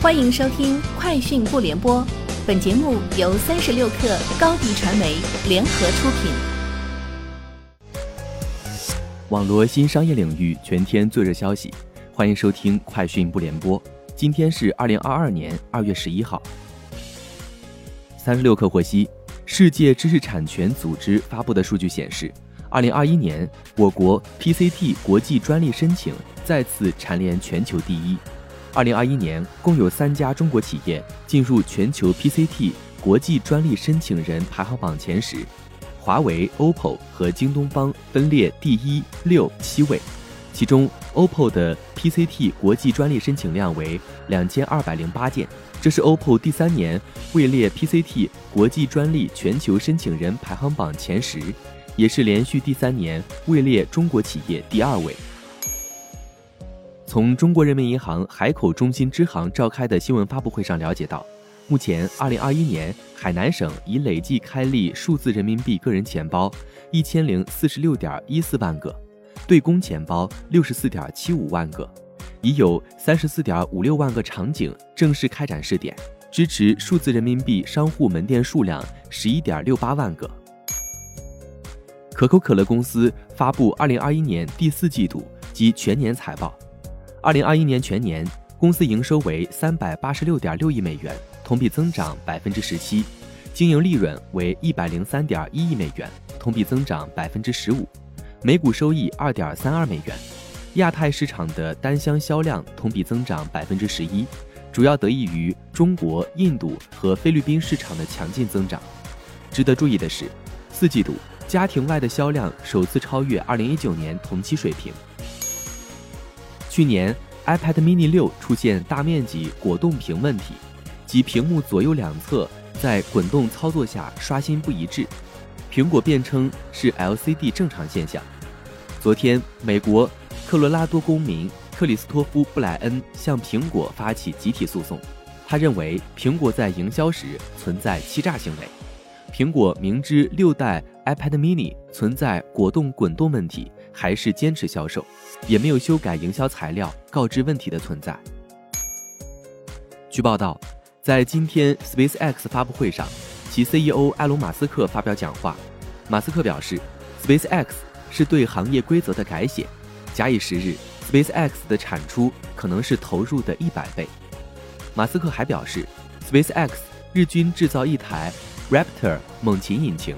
欢迎收听《快讯不联播》，本节目由三十六克高低传媒联合出品。网络新商业领域全天最热消息，欢迎收听《快讯不联播》。今天是二零二二年二月十一号。三十六克获悉，世界知识产权组织发布的数据显示，二零二一年我国 PCT 国际专利申请再次蝉联全球第一。二零二一年，共有三家中国企业进入全球 PCT 国际专利申请人排行榜前十，华为、OPPO 和京东方分列第一、六、七位。其中，OPPO 的 PCT 国际专利申请量为两千二百零八件，这是 OPPO 第三年位列 PCT 国际专利全球申请人排行榜前十，也是连续第三年位列中国企业第二位。从中国人民银行海口中心支行召开的新闻发布会上了解到，目前2021年海南省已累计开立数字人民币个人钱包一千零四十六点一四万个，对公钱包六十四点七五万个，已有三十四点五六万个场景正式开展试点，支持数字人民币商户门店数量十一点六八万个。可口可乐公司发布2021年第四季度及全年财报。二零二一年全年，公司营收为三百八十六点六亿美元，同比增长百分之十七；经营利润为一百零三点一亿美元，同比增长百分之十五；每股收益二点三二美元。亚太市场的单箱销量同比增长百分之十一，主要得益于中国、印度和菲律宾市场的强劲增长。值得注意的是，四季度家庭外的销量首次超越二零一九年同期水平。去年 iPad Mini 六出现大面积果冻屏问题，即屏幕左右两侧在滚动操作下刷新不一致。苹果辩称是 LCD 正常现象。昨天，美国科罗拉多公民克里斯托夫·布莱恩向苹果发起集体诉讼，他认为苹果在营销时存在欺诈行为。苹果明知六代 iPad Mini 存在果冻滚动问题。还是坚持销售，也没有修改营销材料告知问题的存在。据报道，在今天 SpaceX 发布会上，其 CEO 埃隆·马斯克发表讲话。马斯克表示，SpaceX 是对行业规则的改写。假以时日，SpaceX 的产出可能是投入的一百倍。马斯克还表示，SpaceX 日均制造一台 Raptor 猛禽引擎，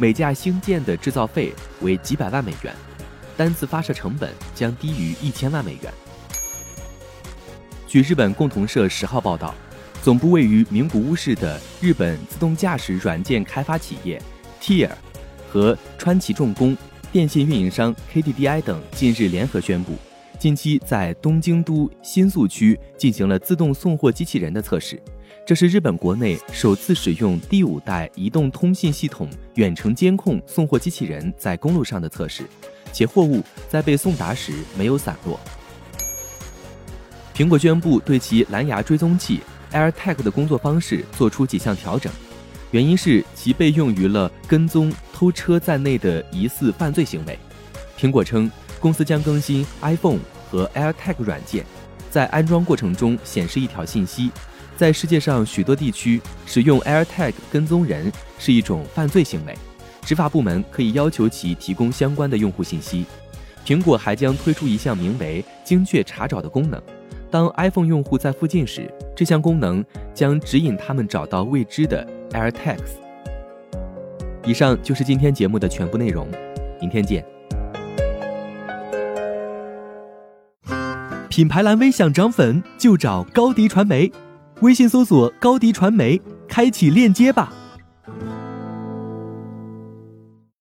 每架星舰的制造费为几百万美元。单次发射成本将低于一千万美元。据日本共同社十号报道，总部位于名古屋市的日本自动驾驶软件开发企业 TIER 和川崎重工、电信运营商 KDDI 等近日联合宣布，近期在东京都新宿区进行了自动送货机器人的测试。这是日本国内首次使用第五代移动通信系统远程监控送货机器人在公路上的测试。且货物在被送达时没有散落。苹果宣布对其蓝牙追踪器 AirTag 的工作方式做出几项调整，原因是其被用于了跟踪、偷车在内的疑似犯罪行为。苹果称，公司将更新 iPhone 和 AirTag 软件，在安装过程中显示一条信息：在世界上许多地区，使用 AirTag 跟踪人是一种犯罪行为。执法部门可以要求其提供相关的用户信息。苹果还将推出一项名为“精确查找”的功能。当 iPhone 用户在附近时，这项功能将指引他们找到未知的 AirTags。以上就是今天节目的全部内容，明天见。品牌蓝 V 想涨粉就找高迪传媒，微信搜索高迪传媒，开启链接吧。